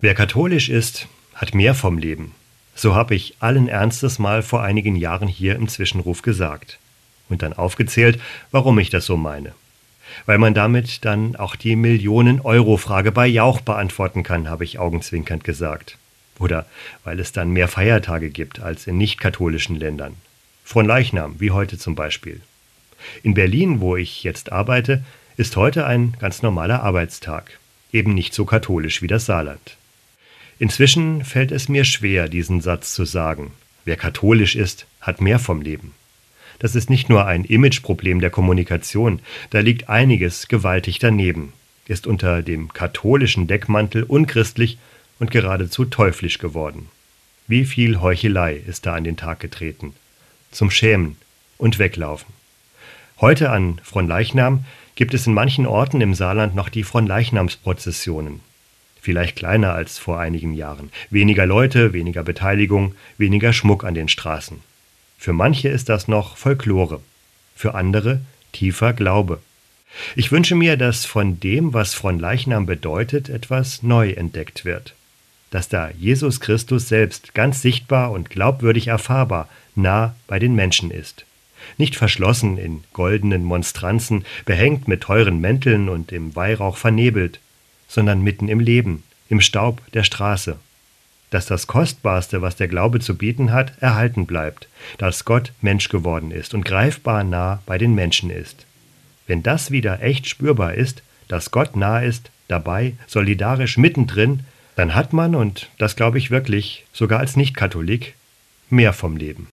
Wer katholisch ist, hat mehr vom Leben. So habe ich allen Ernstes mal vor einigen Jahren hier im Zwischenruf gesagt. Und dann aufgezählt, warum ich das so meine. Weil man damit dann auch die Millionen-Euro-Frage bei Jauch beantworten kann, habe ich augenzwinkernd gesagt. Oder weil es dann mehr Feiertage gibt als in nicht-katholischen Ländern. Fronleichnam, wie heute zum Beispiel. In Berlin, wo ich jetzt arbeite, ist heute ein ganz normaler Arbeitstag. Eben nicht so katholisch wie das Saarland. Inzwischen fällt es mir schwer, diesen Satz zu sagen. Wer katholisch ist, hat mehr vom Leben. Das ist nicht nur ein Imageproblem der Kommunikation, da liegt einiges gewaltig daneben, ist unter dem katholischen Deckmantel unchristlich und geradezu teuflisch geworden. Wie viel Heuchelei ist da an den Tag getreten. Zum Schämen und Weglaufen. Heute an Fronleichnam gibt es in manchen Orten im Saarland noch die Fronleichnamsprozessionen vielleicht kleiner als vor einigen Jahren. Weniger Leute, weniger Beteiligung, weniger Schmuck an den Straßen. Für manche ist das noch Folklore, für andere tiefer Glaube. Ich wünsche mir, dass von dem, was Fronleichnam bedeutet, etwas neu entdeckt wird. Dass da Jesus Christus selbst ganz sichtbar und glaubwürdig erfahrbar nah bei den Menschen ist. Nicht verschlossen in goldenen Monstranzen, behängt mit teuren Mänteln und im Weihrauch vernebelt, sondern mitten im Leben, im Staub der Straße. Dass das Kostbarste, was der Glaube zu bieten hat, erhalten bleibt, dass Gott Mensch geworden ist und greifbar nah bei den Menschen ist. Wenn das wieder echt spürbar ist, dass Gott nah ist, dabei, solidarisch mittendrin, dann hat man, und das glaube ich wirklich, sogar als Nicht-Katholik, mehr vom Leben.